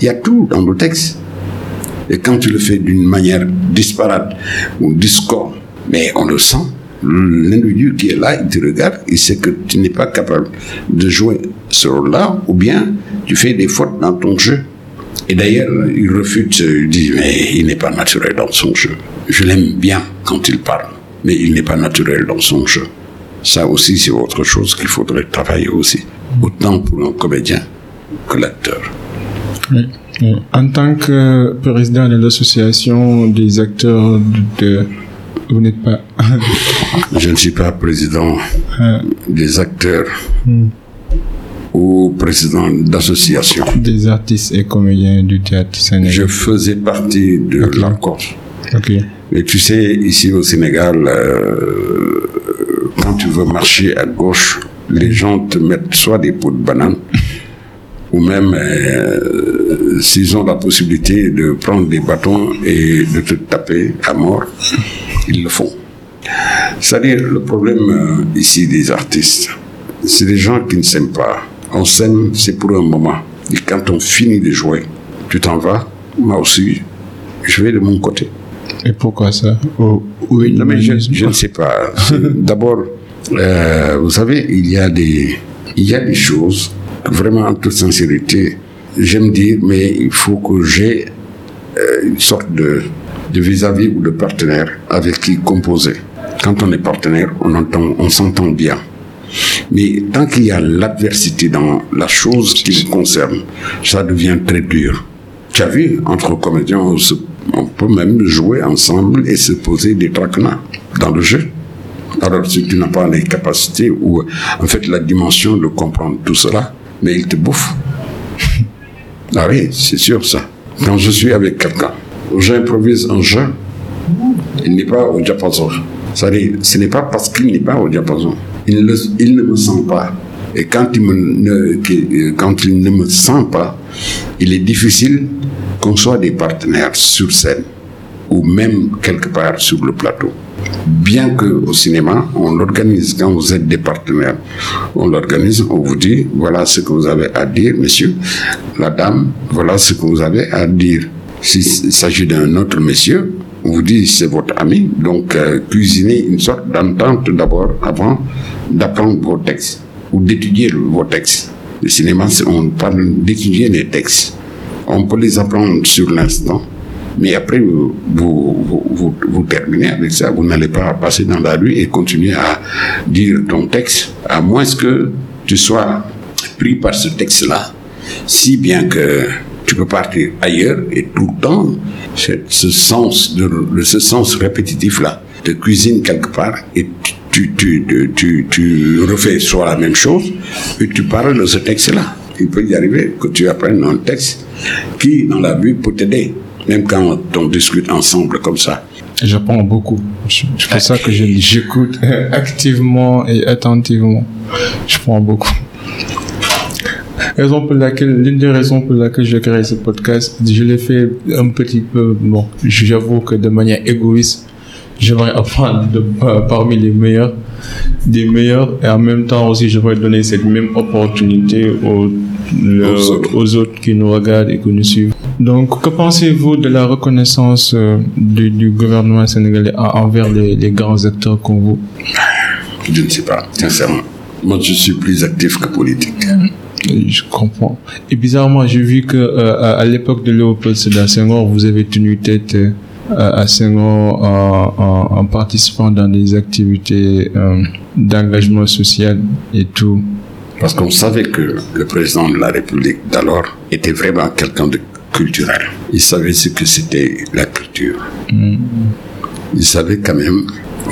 Il y a tout dans le texte. Et quand tu le fais d'une manière disparate ou discorde, mais on le sent, l'individu qui est là, il te regarde, il sait que tu n'es pas capable de jouer ce rôle-là, ou bien tu fais des fautes dans ton jeu. Et d'ailleurs, il refute, il dit, mais il n'est pas naturel dans son jeu. Je l'aime bien quand il parle, mais il n'est pas naturel dans son jeu. Ça aussi, c'est autre chose qu'il faudrait travailler aussi, autant pour un comédien que l'acteur. En tant que président de l'association des acteurs de... Vous n'êtes pas... Je ne suis pas président ah. des acteurs hmm. ou président d'association. Des artistes et comédiens du théâtre sénégalais. Je faisais partie de okay. l'accord. Mais tu sais, ici au Sénégal, euh, quand tu veux marcher à gauche, les gens te mettent soit des pots de banane, ou même euh, s'ils ont la possibilité de prendre des bâtons et de te taper à mort, ils le font. C'est-à-dire, le problème euh, ici des artistes, c'est des gens qui ne s'aiment pas. On s'aime, c'est pour un moment. Et quand on finit de jouer, tu t'en vas, moi aussi, je vais de mon côté. Et pourquoi ça? Oui, non, mais je, je, ne sais pas. D'abord, euh, vous savez, il y a des, il y a des choses vraiment en toute sincérité, j'aime dire, mais il faut que j'ai euh, une sorte de vis-à-vis ou de partenaire avec qui composer. Quand on est partenaire, on entend, on s'entend bien. Mais tant qu'il y a l'adversité dans la chose qui me concerne, ça devient très dur. Tu as vu, entre comédiens, on, peut même jouer ensemble et se poser des traquenards dans le jeu. Alors, si tu n'as pas les capacités ou, en fait, la dimension de comprendre tout cela, mais il te bouffe. ah oui, c'est sûr ça. Quand je suis avec quelqu'un, j'improvise un jeu, il n'est pas au diapason. Ce n'est pas parce qu'il n'est pas au diapason. Il, ne me sent pas. Et quand il, ne, quand il ne me sent pas, il est difficile qu'on soit des partenaires sur scène ou même quelque part sur le plateau. Bien que au cinéma, on l'organise quand vous êtes des partenaires. On l'organise, on vous dit, voilà ce que vous avez à dire, monsieur. La dame, voilà ce que vous avez à dire. S'il s'agit d'un autre monsieur, on vous dit c'est votre ami, donc euh, cuisinez une sorte d'entente d'abord avant d'apprendre vos textes ou d'étudier vos textes. Le cinéma, on parle d'étudier les textes. On peut les apprendre sur l'instant, mais après, vous, vous, vous, terminez avec ça. Vous n'allez pas passer dans la rue et continuer à dire ton texte, à moins que tu sois pris par ce texte-là, si bien que tu peux partir ailleurs et tout le temps, ce sens, de, ce sens répétitif-là de cuisine quelque part et tu, tu, tu, tu, refais soit la même chose et tu parles de ce texte-là. Il peut y arriver que tu apprennes un texte qui, dans la vie, peut t'aider même quand on discute ensemble comme ça. J'apprends beaucoup. C'est pour ça que j'écoute activement et attentivement. Je prends beaucoup. Raison pour laquelle, l'une des raisons pour laquelle j'ai créé ce podcast, je l'ai fait un petit peu, bon, j'avoue que de manière égoïste, j'aimerais apprendre de, euh, parmi les meilleurs, des meilleurs, et en même temps aussi, j'aimerais donner cette même opportunité aux, aux autres qui nous regardent et qui nous suivent. Donc, que pensez-vous de la reconnaissance euh, du, gouvernement sénégalais envers les, grands acteurs comme vous? Je ne sais pas, sincèrement. Moi, je suis plus actif que politique. Je comprends. Et bizarrement, j'ai vu que euh, à l'époque de Léopold Sédar Senghor, vous avez tenu tête euh, à Senghor en, participant dans des activités d'engagement social et tout. Parce qu'on savait que le président de la République d'alors était vraiment quelqu'un de culturel. Il savait ce que c'était la culture. Mm. Il savait quand même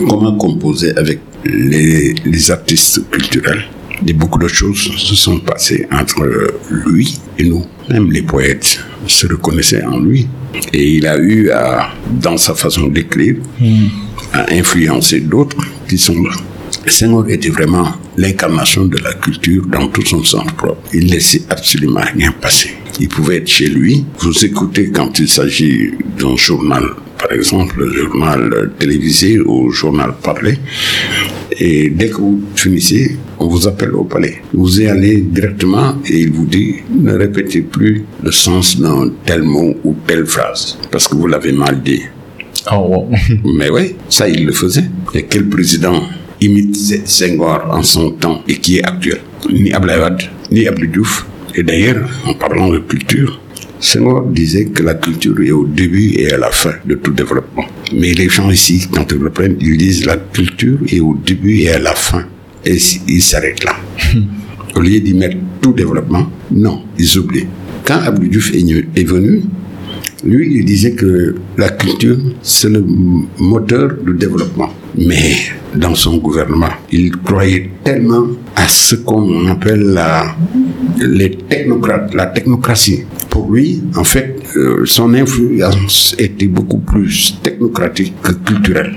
comment composer avec les, artistes culturels. Et beaucoup de choses se sont passées entre lui et nous. Même les poètes se reconnaissaient en lui. Et il a eu à, dans sa façon d'écrire, mm. à influencer d'autres qui sont là. Senghor était vraiment l'incarnation de la culture dans tout son sens propre. Il laissait absolument rien passer. Il pouvait être chez lui, vous écoutez quand il s'agit d'un journal, par exemple, le journal télévisé ou journal parlé, et dès que vous finissez, on vous appelle au palais. Vous y allez directement et il vous dit ne répétez plus le sens d'un tel mot ou telle phrase parce que vous l'avez mal dit. Oh, Mais oui, ça il le faisait. Et quel président imite Senghor en son temps et qui est actuel? Ni Ablaïwad, ni Abdou et d'ailleurs, en parlant de culture, Senghor disait que la culture est au début et à la fin de tout développement. Mais les gens ici, quand ils reprennent, ils disent la culture est au début et à la fin. Et ils s'arrêtent là. Au lieu d'y mettre tout développement, non, ils oublient. Quand Abdou Diouf est venu, lui, il disait que la culture, c'est le moteur du développement. Mais dans son gouvernement, il croyait tellement à ce qu'on appelle la, les technocrates, la technocratie. Pour lui, en fait, euh, son influence était beaucoup plus technocratique que culturelle.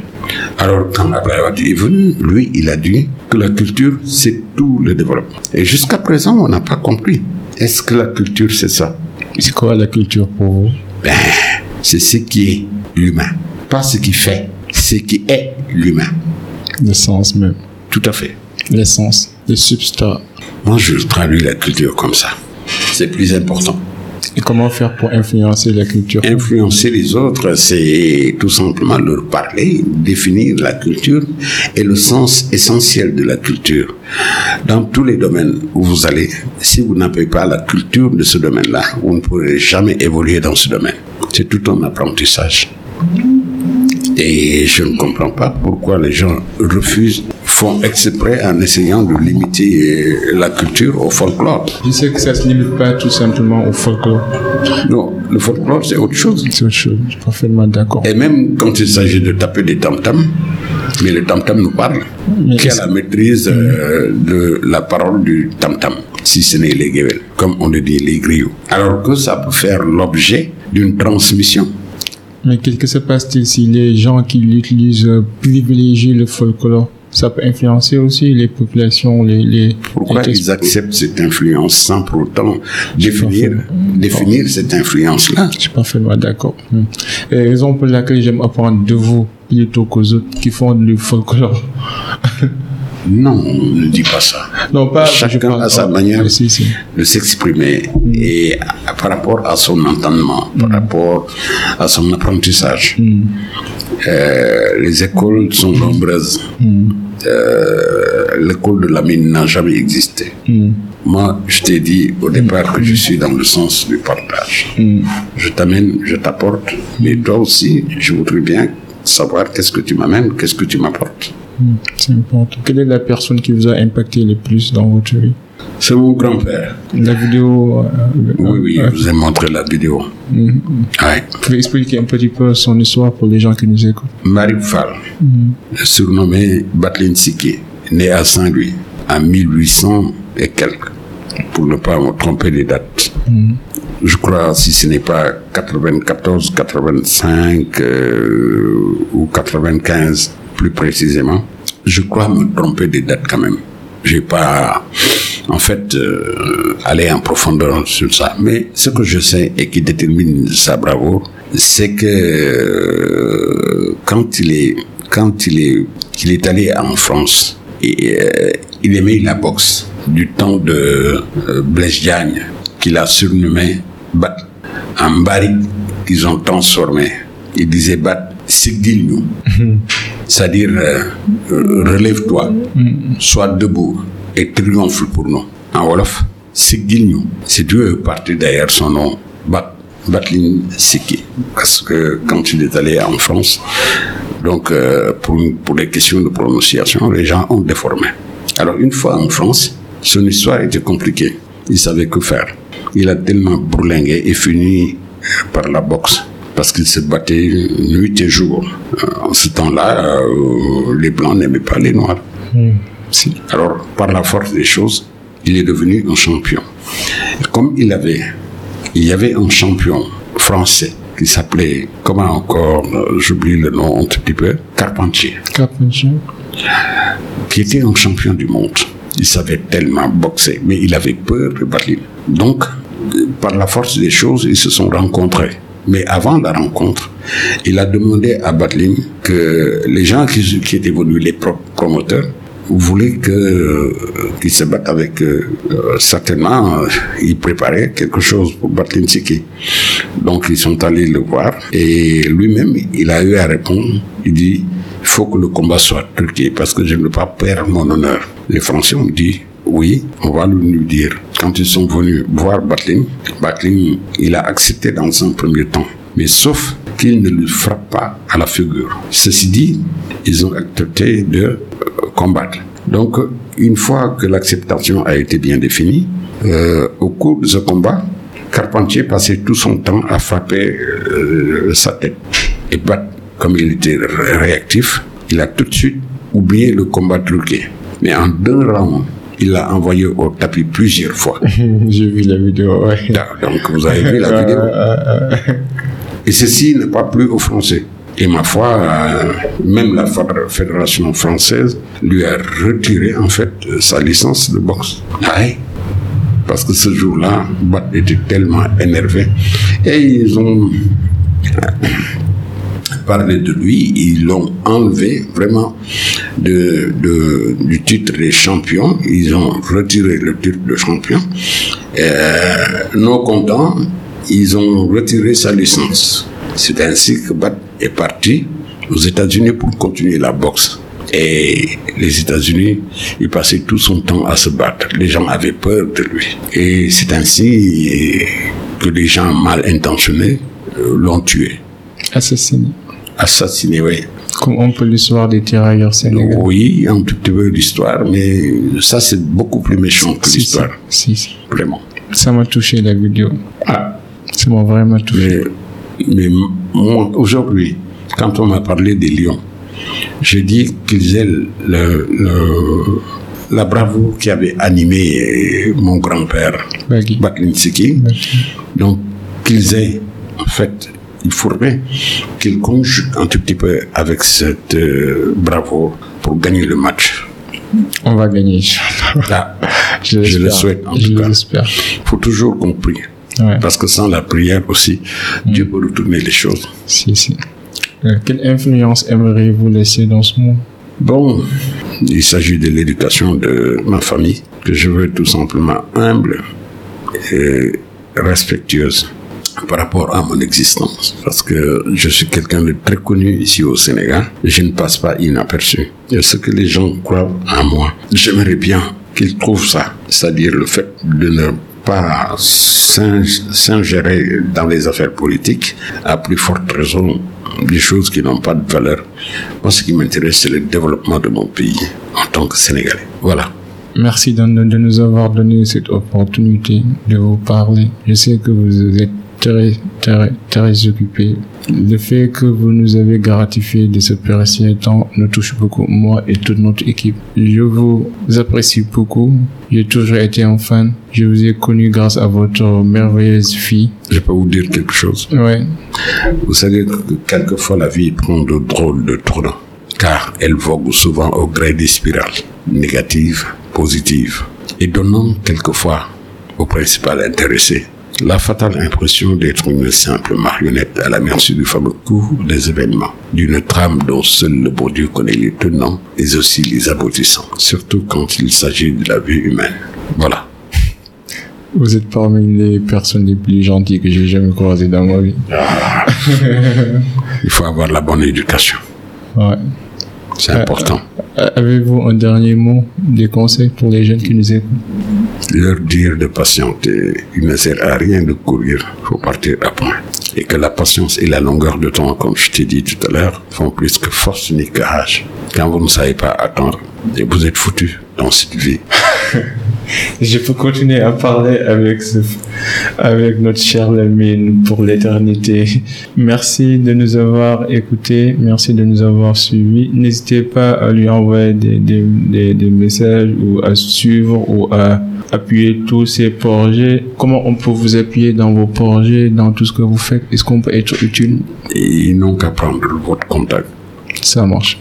Alors, quand Abraham est venu, lui, il a dit que la culture, c'est tout le développement. Et jusqu'à présent, on n'a pas compris. Est-ce que la culture, c'est ça? C'est quoi la culture pour vous? Ben, c'est ce qui est l'humain. Pas ce qui fait, ce qui est l'humain. L'essence même. Tout à fait. L'essence, le substrat. Moi, je traduis la culture comme ça. C'est plus important. Et comment faire pour influencer la culture? Influencer les autres, c'est tout simplement leur parler, définir la culture et le sens essentiel de la culture. Dans tous les domaines où vous allez, si vous n'avez pas la culture de ce domaine-là, vous ne pourrez jamais évoluer dans ce domaine. C'est tout un apprentissage. Et je ne comprends pas pourquoi les gens refusent, font exprès en essayant de limiter euh, la culture au folklore. Je sais que ça ne se limite pas tout simplement au folklore. Non, le folklore, c'est autre chose. C'est autre chose, je suis parfaitement d'accord. Et même quand il s'agit de taper des tam-tams, Mais le tam-tam nous parle. Qui a la maîtrise euh, de la parole du tam-tam, si ce n'est les guévels, comme on le dit, les griots. Alors que ça peut faire l'objet d'une transmission. Mais qu'est-ce que se passe-t-il si les gens qui l'utilisent euh, privilégient le folklore? Ça peut influencer aussi les populations, les... les Pourquoi ils acceptent cette influence sans pour autant définir, définir cette influence-là? Je suis parfaitement d'accord. Hmm. raison pour laquelle j'aime apprendre de vous plutôt qu'aux autres qui font du folklore. Non, ne dis pas ça. Non, pas. Chacun a sa manière de s'exprimer hmm. et par rapport à son entendement, par hmm. rapport à son apprentissage. Euh, les écoles sont nombreuses. Euh, l'école de la mine n'a jamais existé. Mm. Moi, je t'ai dit au départ que je suis dans le sens du partage. Mm. Je t'amène, je t'apporte, mais toi aussi, je voudrais bien savoir qu'est-ce que tu m'amènes, qu'est-ce que tu m'apportes. Mm. C'est important. Quelle est la personne qui vous a impacté le plus dans votre vie? C'est mon grand-père. La vidéo. Euh, oui, oui, je vous ai montré la vidéo. Mm-hmm. Vous pouvez expliquer un petit peu son histoire pour les gens qui nous écoutent Marie Fall, mm-hmm. surnommé Batlin Siki, né à Saint-Louis en 1800 et quelques, pour ne pas me tromper les dates. Mm-hmm. Je crois, si ce n'est pas 94, 85 euh, ou 95 plus précisément, je crois me tromper des dates quand même. J'ai pas en fait, euh, aller en profondeur sur ça. Mais ce que je sais et qui détermine sa bravoure, c'est que euh, quand il est quand il est qu'il est allé en France, et, euh, il aimait la boxe du temps de Blaise Diagne, qu'il a surnommé Bat, un baril qu'ils ont transformé. Il disait Bat, sigil c'est-à-dire relève-toi, mm. sois debout et triomphe pour nous. En Wolof, Sigilnu, c'est Dieu parti derrière son nom, Bat, Batlin Siki. Parce que quand il est allé en France, donc euh, pour, pour les questions de prononciation, les gens ont déformé. Alors une fois en France, son histoire était compliquée. Il savait que faire. Il a tellement bourlingué et fini euh, par la boxe parce qu'il se battait nuit et jour. Euh, en ce temps-là, les Blancs n'aimaient pas les Noirs. Hmm. Alors, par la force des choses, il est devenu un champion. comme il avait, il y avait un champion français qui s'appelait, comment encore, euh, j'oublie le nom un petit peu, Carpentier. Carpentier. Qui était un champion du monde. Il savait tellement boxer, mais il avait peur de Berlin. Donc, par la force des choses, ils se sont rencontrés. Mais avant la rencontre, il a demandé à Berlin que les gens qui, étaient venus, les promoteurs, voulait que euh, qu'il se batte avec euh, euh, certainement il préparait quelque chose pour Siki. Donc ils sont allés le voir et lui-même il a eu à répondre. Il dit il faut que le combat soit truqué parce que je ne veux pas perdre mon honneur. Les Français ont dit oui, on va lui dire. Quand ils sont venus voir Batlin, Batlin, il a accepté dans un premier temps. Mais sauf qu'il ne lui frappe pas à la figure. Ceci dit, ils ont accepté de combattre. Donc, une fois que l'acceptation a été bien définie, euh, au cours de ce combat, Carpentier passait tout son temps à frapper euh, sa tête. Et battre, comme il était réactif, il a tout de suite oublié le combat truqué. Mais en deux rounds, il l'a envoyé au tapis plusieurs fois. J'ai vu la vidéo, Donc vous avez vu la euh, vidéo. Et ceci n'est pas plus aux Français. Et ma foi, euh, même la Fédération française lui a retiré en fait sa licence de boxe. Parce que ce jour-là, Bat était tellement énervé. Et ils ont parlé de lui, ils l'ont enlevé vraiment de, du titre de champion. Ils ont retiré le titre de champion. Euh, non contents, ils ont retiré sa licence. C'est ainsi que Bat est parti aux États-Unis pour continuer la boxe. Et les États-Unis, il passait tout son temps à se battre. Les gens avaient peur de lui. Et c'est ainsi que les gens mal intentionnés euh, l'ont tué. Assassiné. Assassiné, oui. Comme on peut l'histoire des tirailleurs sénégalais. Oui, un tout petit peu l'histoire, mais ça c'est beaucoup plus méchant que l'histoire. Si, si. Vraiment. Ça m'a touché la vidéo. Ah. Ça m'a vraiment touché. Mais moi, aujourd'hui, quand on m'a parlé des lions, J'ai dit qu'ils aient le, le- la bravoure qui avait animé mon grand-père, Bagui. Baklinsiki. Donc, qu'ils aient, en fait, il faudrait qu'ils conjuguent un tout petit peu avec cette euh, bravoure pour gagner le match. On va gagner. Là, Je, Je le souhaite, en Je tout cas. il faut toujours qu'on prie. Ouais. Parce que sans la prière aussi, Dieu peut retourner les choses. Si, si. Euh, quelle influence aimeriez-vous laisser dans ce monde? Bon, il s'agit de l'éducation de ma famille, que je veux tout simplement humble et respectueuse par rapport à mon existence. Parce que je suis quelqu'un de très connu ici au Sénégal. Je ne passe pas inaperçu. Et ce que les gens croient en moi, j'aimerais bien qu'ils trouvent ça. C'est-à-dire le fait de ne pas s'ing- s'ingérer dans les affaires politiques, à plus forte raison des choses qui n'ont pas de valeur. Moi, ce qui m'intéresse, c'est le développement de mon pays en tant que Sénégalais. Voilà. Merci de nous avoir donné cette opportunité de vous parler. Je sais que vous êtes très, occupé. Le fait que vous nous avez gratifié de ce précieux temps nous touche beaucoup, moi et toute notre équipe. Je vous apprécie beaucoup. J'ai toujours été un fan. Je vous ai connu grâce à votre merveilleuse fille. Je peux vous dire quelque chose. Ouais. Vous savez que quelquefois la vie prend de drôles de tournants, car elle vogue souvent au gré des spirales, négatives, positives, et donnant quelquefois au principal intéressé la fatale impression d'être une simple marionnette à la merci du fameux cours des événements, d'une trame dont seul le bon Dieu connaît les tenants et aussi les aboutissants, surtout quand il s'agit de la vie humaine. Voilà. Vous êtes parmi les personnes les plus gentilles que j'ai jamais croisées dans ma vie. Il faut avoir la bonne éducation. Ouais. C'est important. Euh, Avez-vous un dernier mot, des conseils pour les jeunes qui nous écoutent? Leur dire de patienter. Il ne sert à rien de courir, il faut partir à point. Et que la patience et la longueur de temps, comme je t'ai dit tout à l'heure, font plus que force ni que rage. Quand vous ne savez pas attendre, et vous êtes foutu dans cette vie. Je peux continuer à parler avec, ce- avec notre cher Lamine pour l'éternité. Merci de nous avoir écoutés. Merci de nous avoir suivis. N'hésitez pas à lui envoyer des, des, des, des messages ou à suivre ou à appuyer tous ces projets. Comment on peut vous appuyer dans vos projets, dans tout ce que vous faites? Est-ce qu'on peut être utile? Et ils n'ont qu'à prendre votre contact. Ça marche.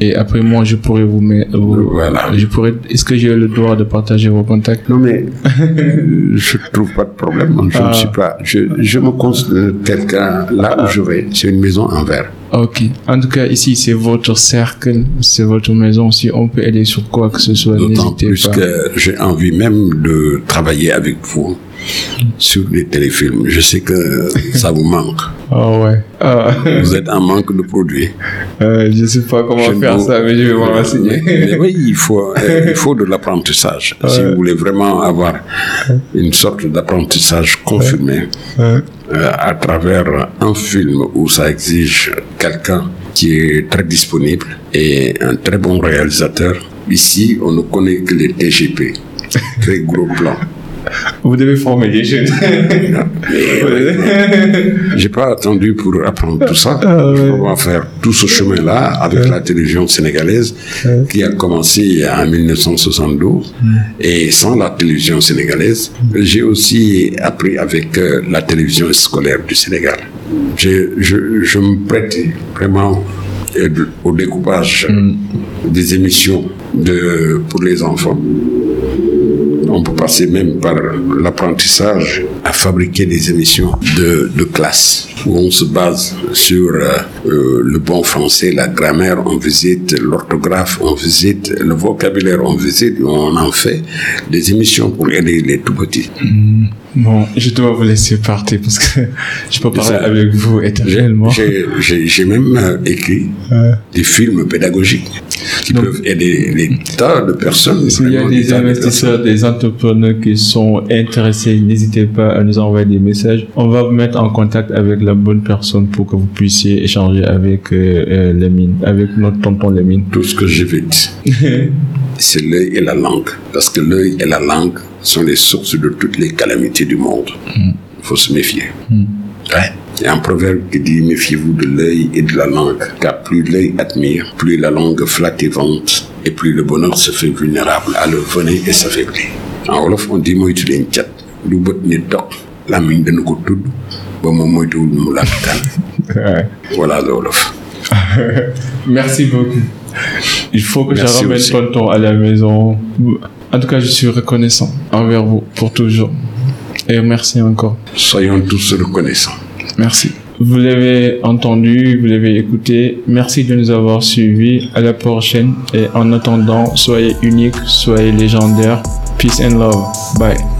Et après moi, je pourrais vous mettre. vous- Voilà. Je pourrais. Est-ce que j'ai le droit de partager vos contacts? Non mais, euh, je trouve pas de problème. Je ne suis pas, je, je me considère quelqu'un là où je vais. C'est une maison en verre. Ok. En tout cas, ici, c'est votre cercle, c'est votre maison. Si on peut aider sur quoi que ce soit, D'autant n'hésitez plus pas. que j'ai envie même de travailler avec vous sur les téléfilms. Je sais que ça vous manque. Ah ouais. Ah, Vous êtes en manque de produits. euh, je sais pas comment Je faire vous- ça, mais je vais m'en renseigner. Mais oui, il faut, euh, il faut de l'apprentissage. Si vous voulez vraiment avoir une sorte d'apprentissage confirmé Ouais. euh, à travers un film où ça exige quelqu'un qui est très disponible et un très bon réalisateur, ici, on ne connaît que les TGP. Très gros plan. Vous devez former les jeunes. J'ai pas attendu pour apprendre tout ça. Ah ouais. On va faire tout ce chemin-là avec la télévision sénégalaise qui a commencé en 1972. Et sans la télévision sénégalaise, j'ai aussi appris avec euh, la télévision scolaire du Sénégal. Je, je, je me prête vraiment euh, au découpage des émissions de, pour les enfants. On peut passer même par l'apprentissage à fabriquer des émissions de, classe où on se base sur euh, euh, le bon français, la grammaire, on visite l'orthographe, on visite le vocabulaire, on visite, on en fait des émissions pour aider les tout petits. Bon, je dois vous laisser partir parce que je peux parler ça. avec vous éternellement. J'ai- J'ai j'ai même euh, écrit Ouais. des films pédagogiques qui Donc- peuvent aider des tas de personnes. S'il y a des de investisseurs, des entrepreneurs qui sont intéressés, n'hésitez pas à nous envoyer des messages. On va vous mettre en contact avec la bonne personne pour que vous puissiez échanger avec euh, euh, avec notre tonton Lamine. Tout ce que j'évite, c'est l'œil et la langue. Parce que l'œil et la langue sont les sources de toutes les calamités du monde. Il faut se méfier. Ouais. Il y a un proverbe qui dit méfiez-vous de l'œil et de la langue, car plus l'œil admire, plus la langue flatte et vante, et plus le bonheur se fait vulnérable à le et s'affaiblit. En wolof on dit moytu leen cat lu bët ni dox làmmiñ dana ko tudd ba moom moytuwul mu Ouais. voilà le wolof. Merci beaucoup. Il faut que Merci je ramène aussi. tonton à la maison. En tout cas, je suis reconnaissant envers vous pour toujours. Et merci encore. Soyons tous reconnaissants. Merci. Vous l'avez entendu, vous l'avez écouté. Merci de nous avoir suivis. À la prochaine. Et en attendant, soyez unique, soyez légendaire. Peace and love. Bye.